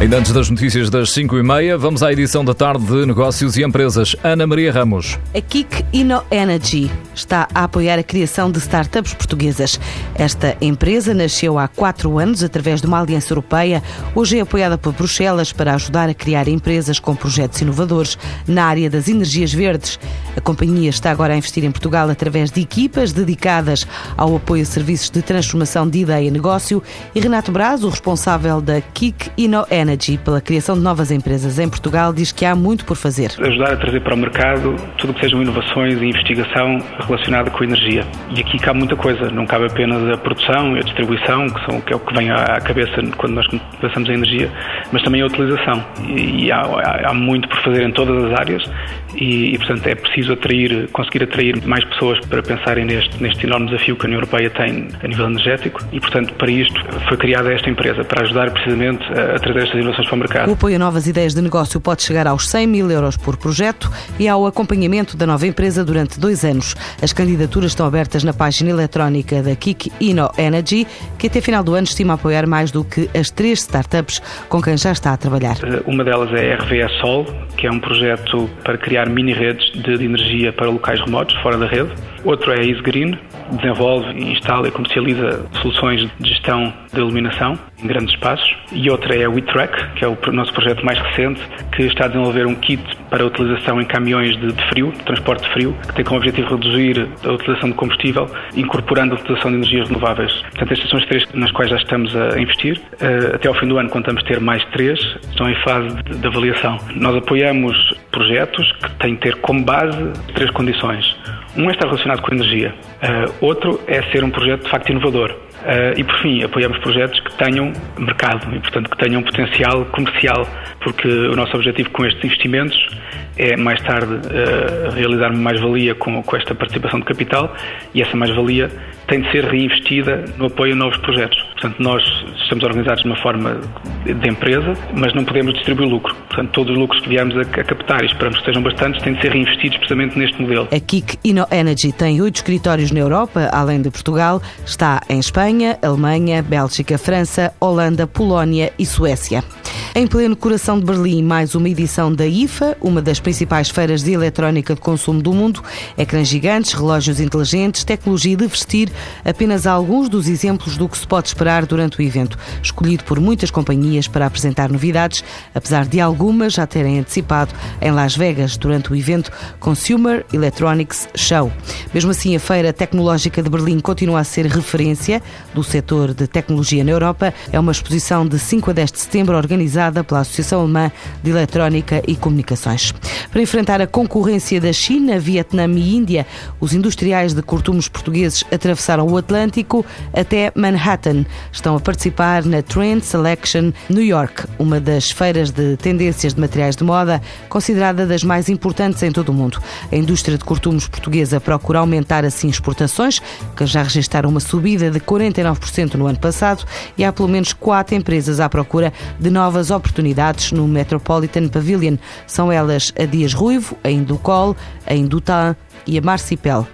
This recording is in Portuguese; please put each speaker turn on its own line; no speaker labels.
Ainda antes das notícias das 5 e meia, vamos à edição da tarde de Negócios e Empresas. Ana Maria Ramos.
A Kik Inno Energy está a apoiar a criação de startups portuguesas. Esta empresa nasceu há quatro anos através de uma aliança europeia, hoje é apoiada por Bruxelas para ajudar a criar empresas com projetos inovadores na área das energias verdes. A companhia está agora a investir em Portugal através de equipas dedicadas ao apoio a serviços de transformação de ideia e negócio. E Renato Braz, o responsável da Kik Energy, Energy pela criação de novas empresas em Portugal diz que há muito por fazer.
Ajudar a trazer para o mercado tudo o que sejam inovações e investigação relacionada com a energia. E aqui cabe muita coisa, não cabe apenas a produção e a distribuição, que, são, que é o que vem à cabeça quando nós pensamos em energia, mas também a utilização. E, e há, há, muito por fazer em todas as áreas e, e, portanto, é preciso atrair, conseguir atrair mais pessoas para pensarem neste, neste enorme desafio que a União Europeia tem a nível energético e, portanto, para isto foi criada esta empresa, para ajudar precisamente a, a trazer estas inovações para o mercado.
O apoio a novas ideias de negócio pode chegar aos 100 mil euros por projeto e ao acompanhamento da nova empresa durante dois anos. As candidaturas estão abertas na página eletrónica da Kik Inno Energy, que até final do ano estima apoiar mais do que as três startups com quem já está a trabalhar.
Eh, uma delas é a RVE Sol, que é um projeto para criar mini-redes de energia para locais remotos, fora da rede. Outro é a Easy Green, desenvolve, instala e comercializa soluções de gestão de iluminação em grandes espaços. E outra é a WeTrack, que é o nosso projeto mais recente, que está a desenvolver um kit para utilização em caminhões de, de frio, de transporte de frio, que tem como objetivo reduzir a utilização de combustível, incorporando a utilização de energias renováveis. Portanto, estas são as três nas quais já estamos a investir. Eh, até ao fim do ano contamos ter mais três, estão em fase de, de avaliação. Nós apoiamos projetos que têm de ter como base três condições. Um estar relacionado com energia, uh, outro é ser um projeto de facto inovador. Uh, e por fim, apoiamos projetos que tenham mercado e, portanto, que tenham potencial comercial, porque o nosso objetivo com estes investimentos é mais tarde uh, realizar mais-valia com, com esta participação de capital e essa mais-valia tem de ser reinvestida no apoio a novos projetos. Portanto, nós estamos organizados de uma forma de empresa, mas não podemos distribuir lucro. Portanto, todos os lucros que viemos a, a captar e esperamos que sejam bastantes têm de ser reinvestidos precisamente neste modelo.
A Kik Inno Energy tem oito escritórios na Europa, além de Portugal. Está em Espanha, Alemanha, Bélgica, França, Holanda, Polónia e Suécia. Em pleno coração de Berlim, mais uma edição da IFA, uma das principais feiras de eletrónica de consumo do mundo. Ecrãs gigantes, relógios inteligentes, tecnologia de vestir, apenas alguns dos exemplos do que se pode esperar durante o evento, escolhido por muitas companhias para apresentar novidades, apesar de algumas já terem antecipado em Las Vegas durante o evento Consumer Electronics Show. Mesmo assim, a Feira Tecnológica de Berlim continua a ser referência do setor de tecnologia na Europa. É uma exposição de 5 a 10 de setembro organizada organizada pela Associação Alemã de Eletrónica e Comunicações. Para enfrentar a concorrência da China, Vietnã e Índia, os industriais de cortumos portugueses atravessaram o Atlântico até Manhattan. Estão a participar na Trend Selection New York, uma das feiras de tendências de materiais de moda, considerada das mais importantes em todo o mundo. A indústria de cortumos portuguesa procura aumentar assim exportações, que já registraram uma subida de 49% no ano passado, e há pelo menos quatro empresas à procura de novas oportunidades no Metropolitan Pavilion. São elas a Dias Ruivo, a Inducol, a Indutan e a Marcipel.